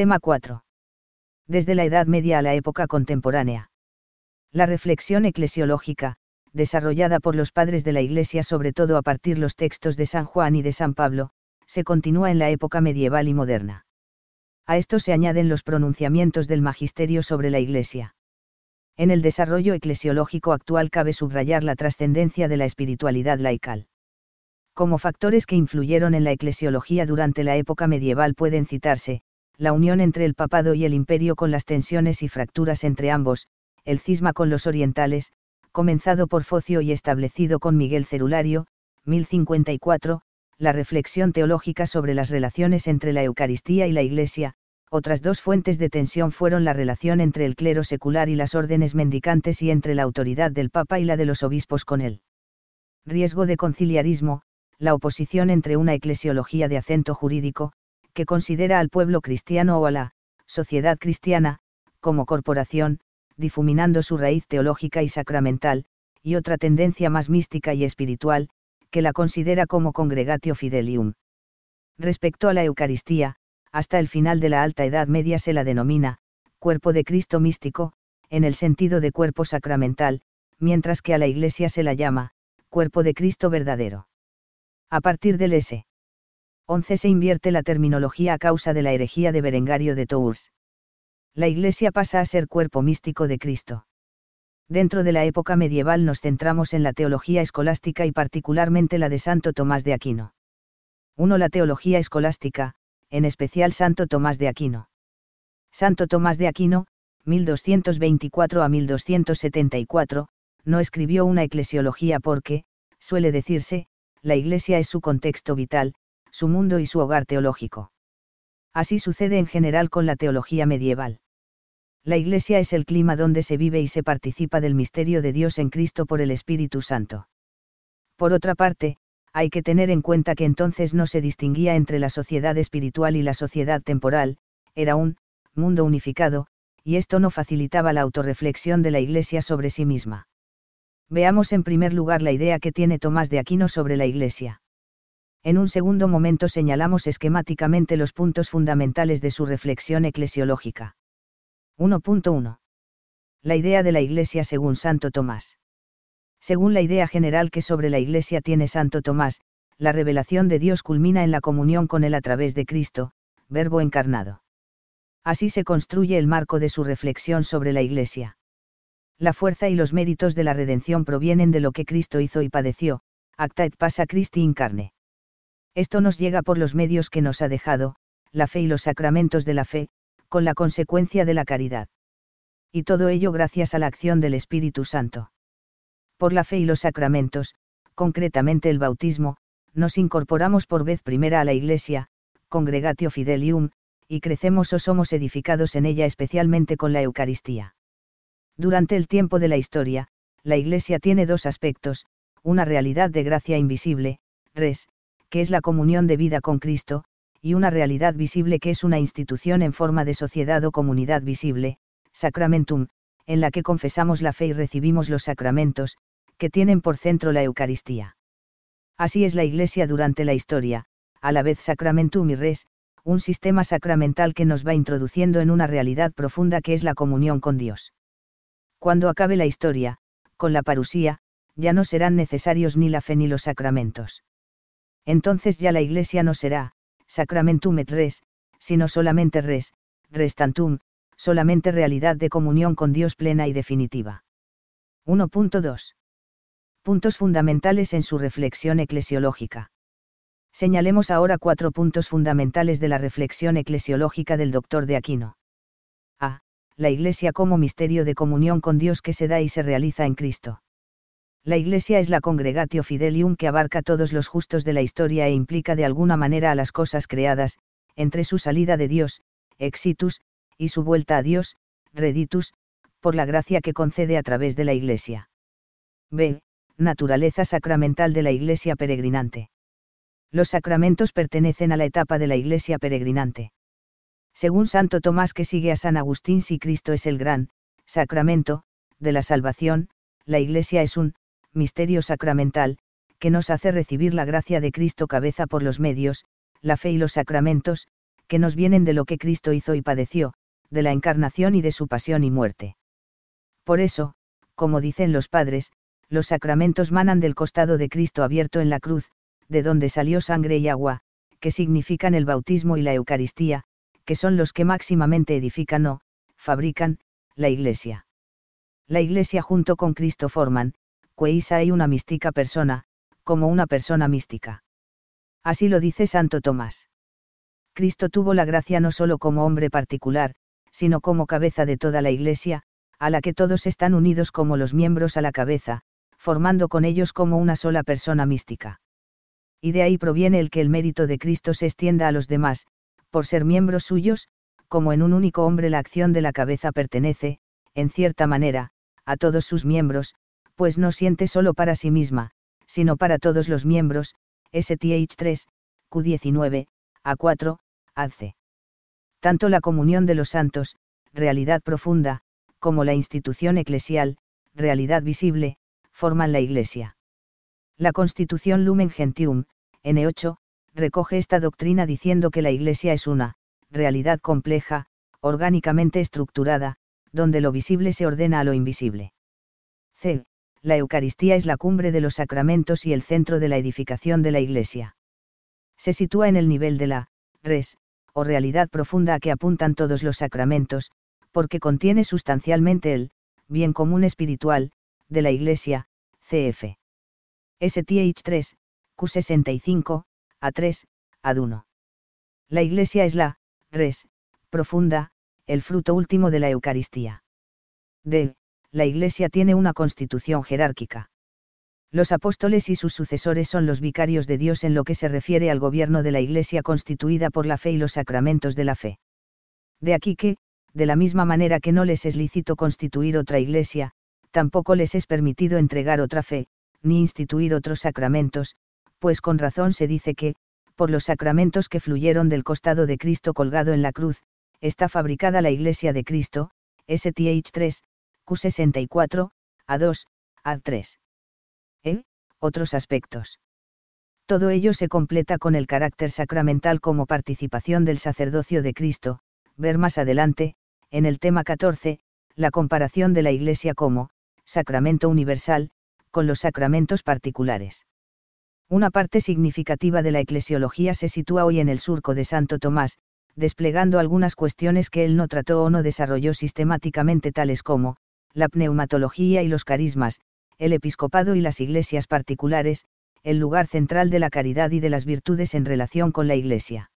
Tema 4. Desde la Edad Media a la época contemporánea. La reflexión eclesiológica, desarrollada por los padres de la Iglesia sobre todo a partir los textos de San Juan y de San Pablo, se continúa en la época medieval y moderna. A esto se añaden los pronunciamientos del magisterio sobre la Iglesia. En el desarrollo eclesiológico actual cabe subrayar la trascendencia de la espiritualidad laical. Como factores que influyeron en la eclesiología durante la época medieval pueden citarse, la unión entre el papado y el imperio con las tensiones y fracturas entre ambos, el cisma con los orientales, comenzado por Focio y establecido con Miguel Cerulario, 1054, la reflexión teológica sobre las relaciones entre la Eucaristía y la Iglesia, otras dos fuentes de tensión fueron la relación entre el clero secular y las órdenes mendicantes y entre la autoridad del Papa y la de los obispos con él. Riesgo de conciliarismo, la oposición entre una eclesiología de acento jurídico, que considera al pueblo cristiano o a la sociedad cristiana, como corporación, difuminando su raíz teológica y sacramental, y otra tendencia más mística y espiritual, que la considera como congregatio fidelium. Respecto a la Eucaristía, hasta el final de la Alta Edad Media se la denomina, cuerpo de Cristo místico, en el sentido de cuerpo sacramental, mientras que a la Iglesia se la llama, cuerpo de Cristo verdadero. A partir del S. 11 se invierte la terminología a causa de la herejía de Berengario de Tours. La Iglesia pasa a ser cuerpo místico de Cristo. Dentro de la época medieval nos centramos en la teología escolástica y particularmente la de Santo Tomás de Aquino. 1. La teología escolástica, en especial Santo Tomás de Aquino. Santo Tomás de Aquino, 1224 a 1274, no escribió una eclesiología porque, suele decirse, la Iglesia es su contexto vital, su mundo y su hogar teológico. Así sucede en general con la teología medieval. La Iglesia es el clima donde se vive y se participa del misterio de Dios en Cristo por el Espíritu Santo. Por otra parte, hay que tener en cuenta que entonces no se distinguía entre la sociedad espiritual y la sociedad temporal, era un mundo unificado, y esto no facilitaba la autorreflexión de la Iglesia sobre sí misma. Veamos en primer lugar la idea que tiene Tomás de Aquino sobre la Iglesia. En un segundo momento señalamos esquemáticamente los puntos fundamentales de su reflexión eclesiológica. 1.1. La idea de la Iglesia según Santo Tomás. Según la idea general que sobre la Iglesia tiene Santo Tomás, la revelación de Dios culmina en la comunión con Él a través de Cristo, Verbo encarnado. Así se construye el marco de su reflexión sobre la Iglesia. La fuerza y los méritos de la redención provienen de lo que Cristo hizo y padeció, acta et passa Christi incarne. Esto nos llega por los medios que nos ha dejado, la fe y los sacramentos de la fe, con la consecuencia de la caridad. Y todo ello gracias a la acción del Espíritu Santo por la fe y los sacramentos, concretamente el bautismo, nos incorporamos por vez primera a la Iglesia, Congregatio Fidelium, y crecemos o somos edificados en ella especialmente con la Eucaristía. Durante el tiempo de la historia, la Iglesia tiene dos aspectos, una realidad de gracia invisible, res, que es la comunión de vida con Cristo, y una realidad visible que es una institución en forma de sociedad o comunidad visible, sacramentum, en la que confesamos la fe y recibimos los sacramentos, que tienen por centro la Eucaristía. Así es la Iglesia durante la historia, a la vez sacramentum y res, un sistema sacramental que nos va introduciendo en una realidad profunda que es la comunión con Dios. Cuando acabe la historia, con la parusía, ya no serán necesarios ni la fe ni los sacramentos. Entonces ya la Iglesia no será, sacramentum et res, sino solamente res, restantum, solamente realidad de comunión con Dios plena y definitiva. 1.2 puntos fundamentales en su reflexión eclesiológica. Señalemos ahora cuatro puntos fundamentales de la reflexión eclesiológica del doctor de Aquino. A. La Iglesia como misterio de comunión con Dios que se da y se realiza en Cristo. La Iglesia es la congregatio fidelium que abarca todos los justos de la historia e implica de alguna manera a las cosas creadas, entre su salida de Dios, exitus, y su vuelta a Dios, reditus, por la gracia que concede a través de la Iglesia. B naturaleza sacramental de la Iglesia peregrinante. Los sacramentos pertenecen a la etapa de la Iglesia peregrinante. Según Santo Tomás que sigue a San Agustín si Cristo es el gran, sacramento, de la salvación, la Iglesia es un, misterio sacramental, que nos hace recibir la gracia de Cristo cabeza por los medios, la fe y los sacramentos, que nos vienen de lo que Cristo hizo y padeció, de la encarnación y de su pasión y muerte. Por eso, como dicen los padres, los sacramentos manan del costado de Cristo abierto en la cruz, de donde salió sangre y agua, que significan el bautismo y la Eucaristía, que son los que máximamente edifican o, fabrican, la Iglesia. La Iglesia junto con Cristo forman, queisa hay una mística persona, como una persona mística. Así lo dice Santo Tomás. Cristo tuvo la gracia no solo como hombre particular, sino como cabeza de toda la Iglesia, a la que todos están unidos como los miembros a la cabeza, formando con ellos como una sola persona mística. Y de ahí proviene el que el mérito de Cristo se extienda a los demás, por ser miembros suyos, como en un único hombre la acción de la cabeza pertenece, en cierta manera, a todos sus miembros, pues no siente solo para sí misma, sino para todos los miembros, STH 3, Q19, A4, AC. Tanto la comunión de los santos, realidad profunda, como la institución eclesial, realidad visible, forman la Iglesia. La Constitución Lumen Gentium, N8, recoge esta doctrina diciendo que la Iglesia es una, realidad compleja, orgánicamente estructurada, donde lo visible se ordena a lo invisible. C. La Eucaristía es la cumbre de los sacramentos y el centro de la edificación de la Iglesia. Se sitúa en el nivel de la, res, o realidad profunda a que apuntan todos los sacramentos, porque contiene sustancialmente el, bien común espiritual, de la Iglesia, cf. STH 3, Q65, A3, AD1. La Iglesia es la, res, profunda, el fruto último de la Eucaristía. D. La Iglesia tiene una constitución jerárquica. Los apóstoles y sus sucesores son los vicarios de Dios en lo que se refiere al gobierno de la Iglesia constituida por la fe y los sacramentos de la fe. De aquí que, de la misma manera que no les es lícito constituir otra Iglesia, tampoco les es permitido entregar otra fe, ni instituir otros sacramentos, pues con razón se dice que, por los sacramentos que fluyeron del costado de Cristo colgado en la cruz, está fabricada la Iglesia de Cristo, STH 3, Q64, A2, A3. E. Otros aspectos. Todo ello se completa con el carácter sacramental como participación del sacerdocio de Cristo, ver más adelante, en el tema 14, la comparación de la Iglesia como, sacramento universal, con los sacramentos particulares. Una parte significativa de la eclesiología se sitúa hoy en el surco de Santo Tomás, desplegando algunas cuestiones que él no trató o no desarrolló sistemáticamente tales como, la pneumatología y los carismas, el episcopado y las iglesias particulares, el lugar central de la caridad y de las virtudes en relación con la Iglesia.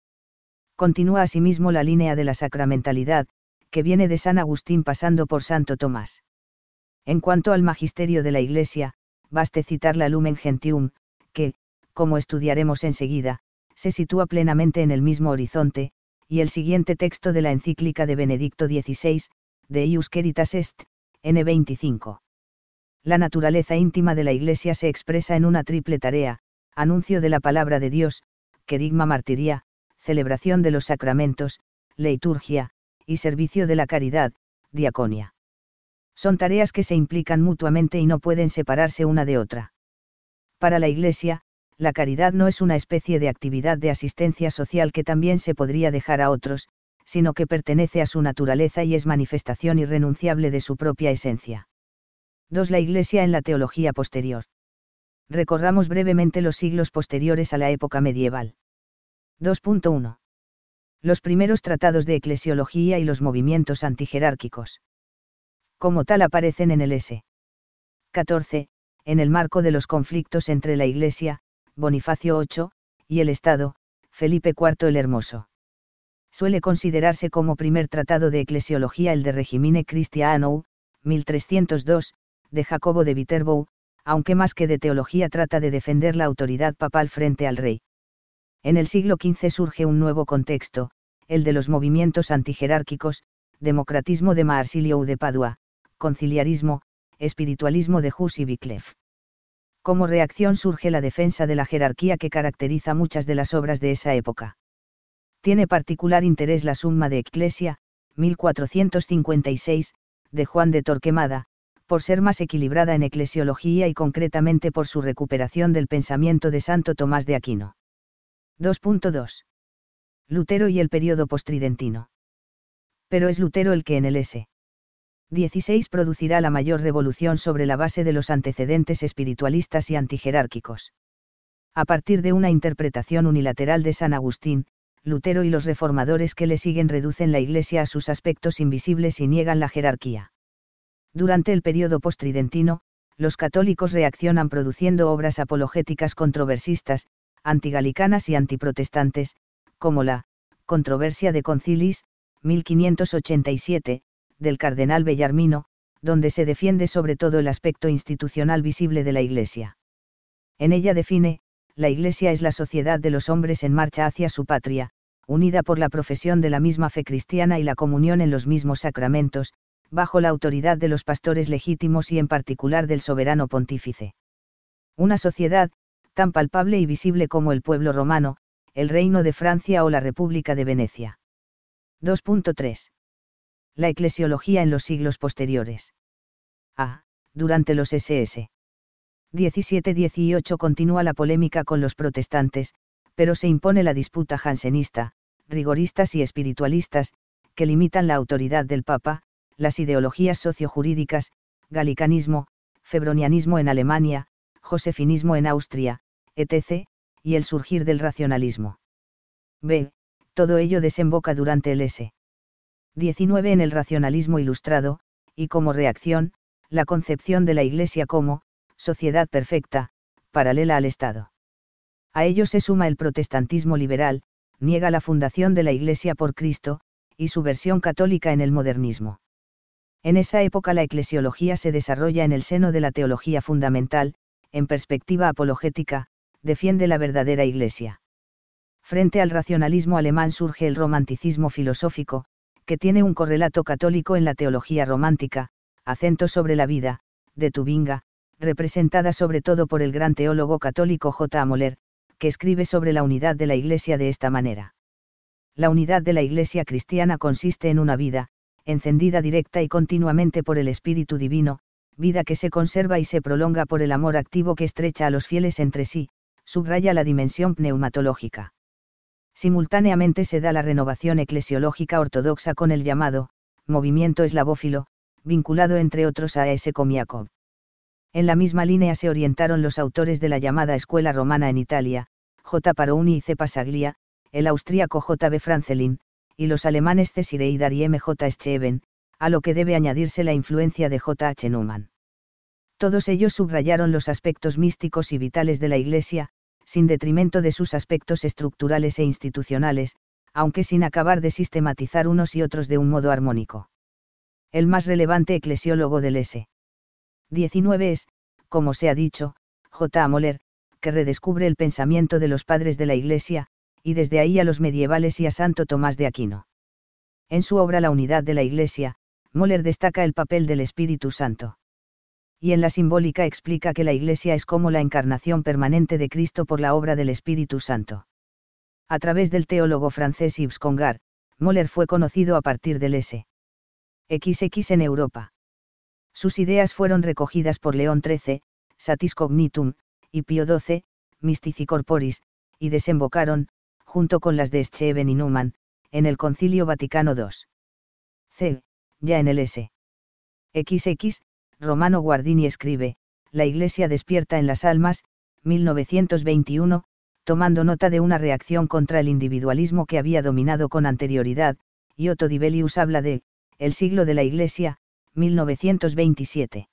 Continúa asimismo la línea de la sacramentalidad, que viene de San Agustín pasando por Santo Tomás. En cuanto al magisterio de la Iglesia, baste citar la Lumen Gentium, que, como estudiaremos enseguida, se sitúa plenamente en el mismo horizonte, y el siguiente texto de la encíclica de Benedicto XVI, de Ius Est, N25. La naturaleza íntima de la Iglesia se expresa en una triple tarea, anuncio de la palabra de Dios, querigma martiría, celebración de los sacramentos, liturgia, y servicio de la caridad, diaconia. Son tareas que se implican mutuamente y no pueden separarse una de otra. Para la Iglesia, la caridad no es una especie de actividad de asistencia social que también se podría dejar a otros, sino que pertenece a su naturaleza y es manifestación irrenunciable de su propia esencia. 2. La Iglesia en la teología posterior. Recorramos brevemente los siglos posteriores a la época medieval. 2.1. Los primeros tratados de eclesiología y los movimientos antijerárquicos. Como tal aparecen en el S. 14, en el marco de los conflictos entre la Iglesia, Bonifacio VIII, y el Estado, Felipe IV el Hermoso. Suele considerarse como primer tratado de eclesiología el de Regimine Christiano, 1302, de Jacobo de Viterbo, aunque más que de teología trata de defender la autoridad papal frente al rey. En el siglo XV surge un nuevo contexto, el de los movimientos antijerárquicos, democratismo de Marsilio de Padua, conciliarismo, espiritualismo de Hus y Wycliffe. Como reacción surge la defensa de la jerarquía que caracteriza muchas de las obras de esa época. Tiene particular interés la Summa de Ecclesia, 1456, de Juan de Torquemada, por ser más equilibrada en eclesiología y concretamente por su recuperación del pensamiento de Santo Tomás de Aquino. 2.2. Lutero y el periodo postridentino. Pero es Lutero el que en el S. 16 producirá la mayor revolución sobre la base de los antecedentes espiritualistas y antijerárquicos. A partir de una interpretación unilateral de San Agustín, Lutero y los reformadores que le siguen reducen la Iglesia a sus aspectos invisibles y niegan la jerarquía. Durante el periodo postridentino, los católicos reaccionan produciendo obras apologéticas controversistas, antigalicanas y antiprotestantes, como la Controversia de Concilis, 1587, del cardenal Bellarmino, donde se defiende sobre todo el aspecto institucional visible de la Iglesia. En ella define, la Iglesia es la sociedad de los hombres en marcha hacia su patria, unida por la profesión de la misma fe cristiana y la comunión en los mismos sacramentos, bajo la autoridad de los pastores legítimos y en particular del soberano pontífice. Una sociedad, tan palpable y visible como el pueblo romano, el Reino de Francia o la República de Venecia. 2.3. La eclesiología en los siglos posteriores. A. Durante los SS. 17-18 continúa la polémica con los protestantes, pero se impone la disputa jansenista, rigoristas y espiritualistas, que limitan la autoridad del Papa, las ideologías sociojurídicas, galicanismo, febronianismo en Alemania, josefinismo en Austria, etc., y el surgir del racionalismo. B. Todo ello desemboca durante el S. 19 en el racionalismo ilustrado, y como reacción, la concepción de la Iglesia como, sociedad perfecta, paralela al Estado. A ello se suma el protestantismo liberal, niega la fundación de la Iglesia por Cristo, y su versión católica en el modernismo. En esa época la eclesiología se desarrolla en el seno de la teología fundamental, en perspectiva apologética, defiende la verdadera Iglesia. Frente al racionalismo alemán surge el romanticismo filosófico, que tiene un correlato católico en la teología romántica, acento sobre la vida, de Tubinga, representada sobre todo por el gran teólogo católico J. A. Que escribe sobre la unidad de la Iglesia de esta manera. La unidad de la Iglesia cristiana consiste en una vida, encendida directa y continuamente por el Espíritu Divino, vida que se conserva y se prolonga por el amor activo que estrecha a los fieles entre sí, subraya la dimensión pneumatológica. Simultáneamente se da la renovación eclesiológica ortodoxa con el llamado, movimiento eslavófilo, vinculado entre otros a S. Komiakov. En la misma línea se orientaron los autores de la llamada Escuela Romana en Italia, J. Parouni y C. Pasaglia, el austríaco J. B. Francelin, y los alemanes C. Sireidar y M. J. Scheven, a lo que debe añadirse la influencia de J. H. Newman. Todos ellos subrayaron los aspectos místicos y vitales de la Iglesia, sin detrimento de sus aspectos estructurales e institucionales, aunque sin acabar de sistematizar unos y otros de un modo armónico. El más relevante eclesiólogo del S. 19 es, como se ha dicho, J. A. Moller, que redescubre el pensamiento de los padres de la Iglesia, y desde ahí a los medievales y a Santo Tomás de Aquino. En su obra La unidad de la Iglesia, Moller destaca el papel del Espíritu Santo. Y en la simbólica explica que la Iglesia es como la encarnación permanente de Cristo por la obra del Espíritu Santo. A través del teólogo francés Yves Congar, Moller fue conocido a partir del S. XX en Europa. Sus ideas fueron recogidas por León XIII, Satis Cognitum, y Pío XII, Mystici Corporis, y desembocaron, junto con las de Scheven y Newman, en el Concilio Vaticano II. C. Ya en el S. XX, Romano Guardini escribe, La Iglesia despierta en las almas, 1921, tomando nota de una reacción contra el individualismo que había dominado con anterioridad, y Otto Dibelius habla de, el siglo de la Iglesia, 1927.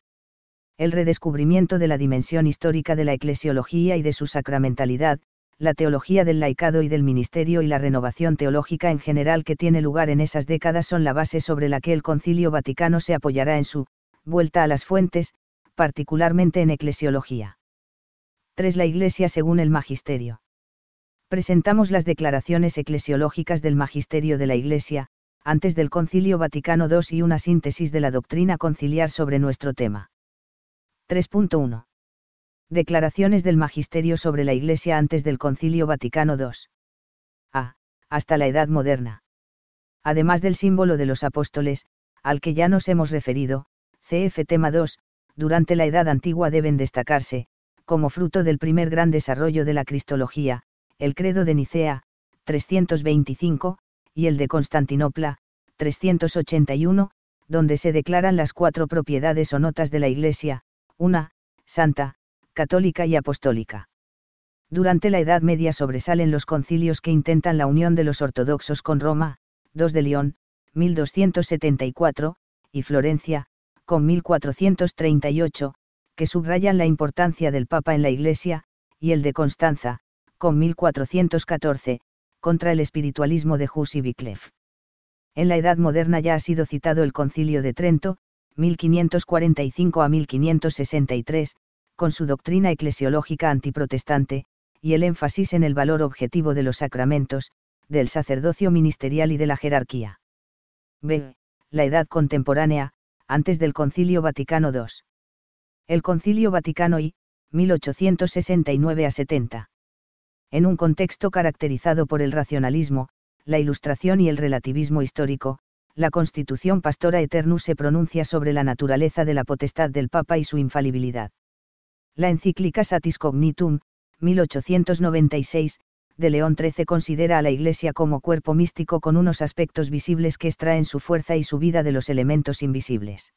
El redescubrimiento de la dimensión histórica de la eclesiología y de su sacramentalidad, la teología del laicado y del ministerio y la renovación teológica en general que tiene lugar en esas décadas son la base sobre la que el Concilio Vaticano se apoyará en su vuelta a las fuentes, particularmente en eclesiología. 3. La Iglesia según el Magisterio. Presentamos las declaraciones eclesiológicas del Magisterio de la Iglesia, antes del Concilio Vaticano II y una síntesis de la doctrina conciliar sobre nuestro tema. 3.1. Declaraciones del Magisterio sobre la Iglesia antes del Concilio Vaticano II. A. Hasta la Edad Moderna. Además del símbolo de los apóstoles, al que ya nos hemos referido, CF tema 2, durante la Edad Antigua deben destacarse, como fruto del primer gran desarrollo de la Cristología, el credo de Nicea, 325, y el de Constantinopla, 381, donde se declaran las cuatro propiedades o notas de la Iglesia, una, santa, católica y apostólica. Durante la Edad Media sobresalen los concilios que intentan la unión de los ortodoxos con Roma, dos de León, 1274, y Florencia, con 1438, que subrayan la importancia del Papa en la Iglesia, y el de Constanza, con 1414, contra el espiritualismo de Hus y Wycliffe. En la Edad Moderna ya ha sido citado el Concilio de Trento, 1545 a 1563, con su doctrina eclesiológica antiprotestante, y el énfasis en el valor objetivo de los sacramentos, del sacerdocio ministerial y de la jerarquía. B. La Edad Contemporánea, antes del Concilio Vaticano II. El Concilio Vaticano I, 1869 a 70. En un contexto caracterizado por el racionalismo, la ilustración y el relativismo histórico, la Constitución Pastora Eternus se pronuncia sobre la naturaleza de la potestad del Papa y su infalibilidad. La encíclica Satis Cognitum, 1896, de León XIII considera a la Iglesia como cuerpo místico con unos aspectos visibles que extraen su fuerza y su vida de los elementos invisibles.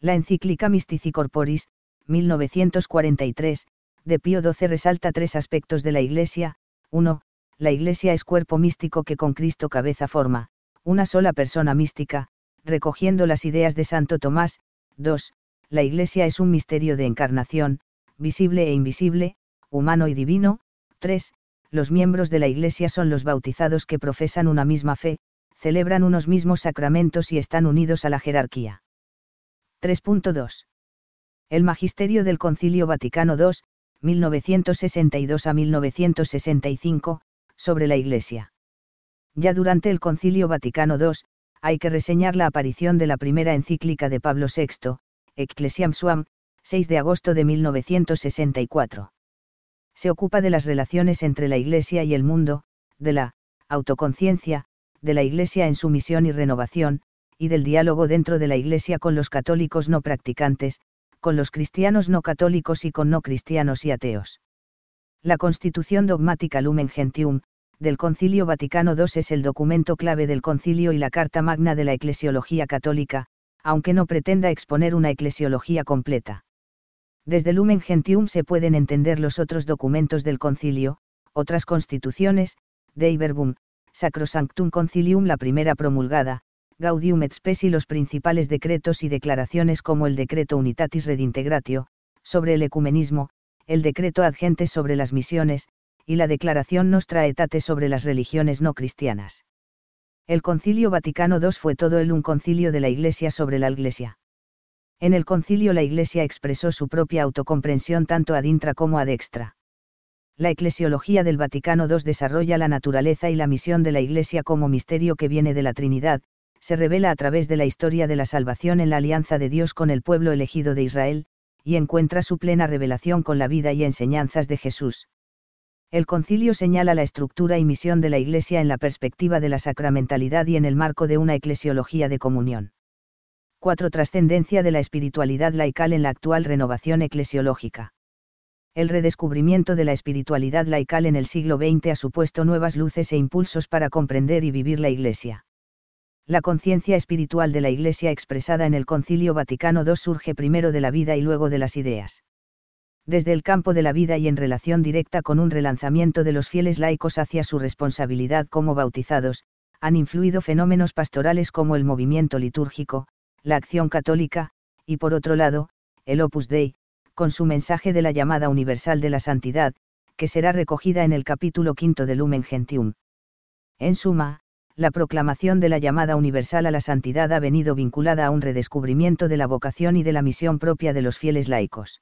La encíclica Mystici Corporis, 1943, de Pío XII resalta tres aspectos de la Iglesia, 1. La Iglesia es cuerpo místico que con Cristo cabeza forma, una sola persona mística, recogiendo las ideas de Santo Tomás, 2. La Iglesia es un misterio de encarnación, visible e invisible, humano y divino, 3 los miembros de la Iglesia son los bautizados que profesan una misma fe, celebran unos mismos sacramentos y están unidos a la jerarquía. 3.2. El Magisterio del Concilio Vaticano II, 1962 a 1965, sobre la Iglesia. Ya durante el Concilio Vaticano II, hay que reseñar la aparición de la primera encíclica de Pablo VI, Ecclesiam Suam, 6 de agosto de 1964 se ocupa de las relaciones entre la Iglesia y el mundo, de la autoconciencia, de la Iglesia en su misión y renovación, y del diálogo dentro de la Iglesia con los católicos no practicantes, con los cristianos no católicos y con no cristianos y ateos. La Constitución dogmática Lumen Gentium, del Concilio Vaticano II es el documento clave del concilio y la Carta Magna de la Eclesiología Católica, aunque no pretenda exponer una eclesiología completa. Desde Lumen Gentium se pueden entender los otros documentos del concilio, otras constituciones, Dei Verbum, Sacrosanctum Concilium la primera promulgada, Gaudium et Spes y los principales decretos y declaraciones como el Decreto Unitatis Redintegratio, sobre el ecumenismo, el Decreto Ad sobre las misiones, y la Declaración Nostra Aetate sobre las religiones no cristianas. El Concilio Vaticano II fue todo el un concilio de la Iglesia sobre la Iglesia. En el concilio la Iglesia expresó su propia autocomprensión tanto ad intra como ad extra. La eclesiología del Vaticano II desarrolla la naturaleza y la misión de la Iglesia como misterio que viene de la Trinidad, se revela a través de la historia de la salvación en la alianza de Dios con el pueblo elegido de Israel, y encuentra su plena revelación con la vida y enseñanzas de Jesús. El concilio señala la estructura y misión de la Iglesia en la perspectiva de la sacramentalidad y en el marco de una eclesiología de comunión. 4. Trascendencia de la espiritualidad laical en la actual renovación eclesiológica. El redescubrimiento de la espiritualidad laical en el siglo XX ha supuesto nuevas luces e impulsos para comprender y vivir la Iglesia. La conciencia espiritual de la Iglesia expresada en el Concilio Vaticano II surge primero de la vida y luego de las ideas. Desde el campo de la vida y en relación directa con un relanzamiento de los fieles laicos hacia su responsabilidad como bautizados, han influido fenómenos pastorales como el movimiento litúrgico, la acción católica, y por otro lado, el Opus Dei, con su mensaje de la llamada universal de la santidad, que será recogida en el capítulo quinto de Lumen Gentium. En suma, la proclamación de la llamada universal a la santidad ha venido vinculada a un redescubrimiento de la vocación y de la misión propia de los fieles laicos.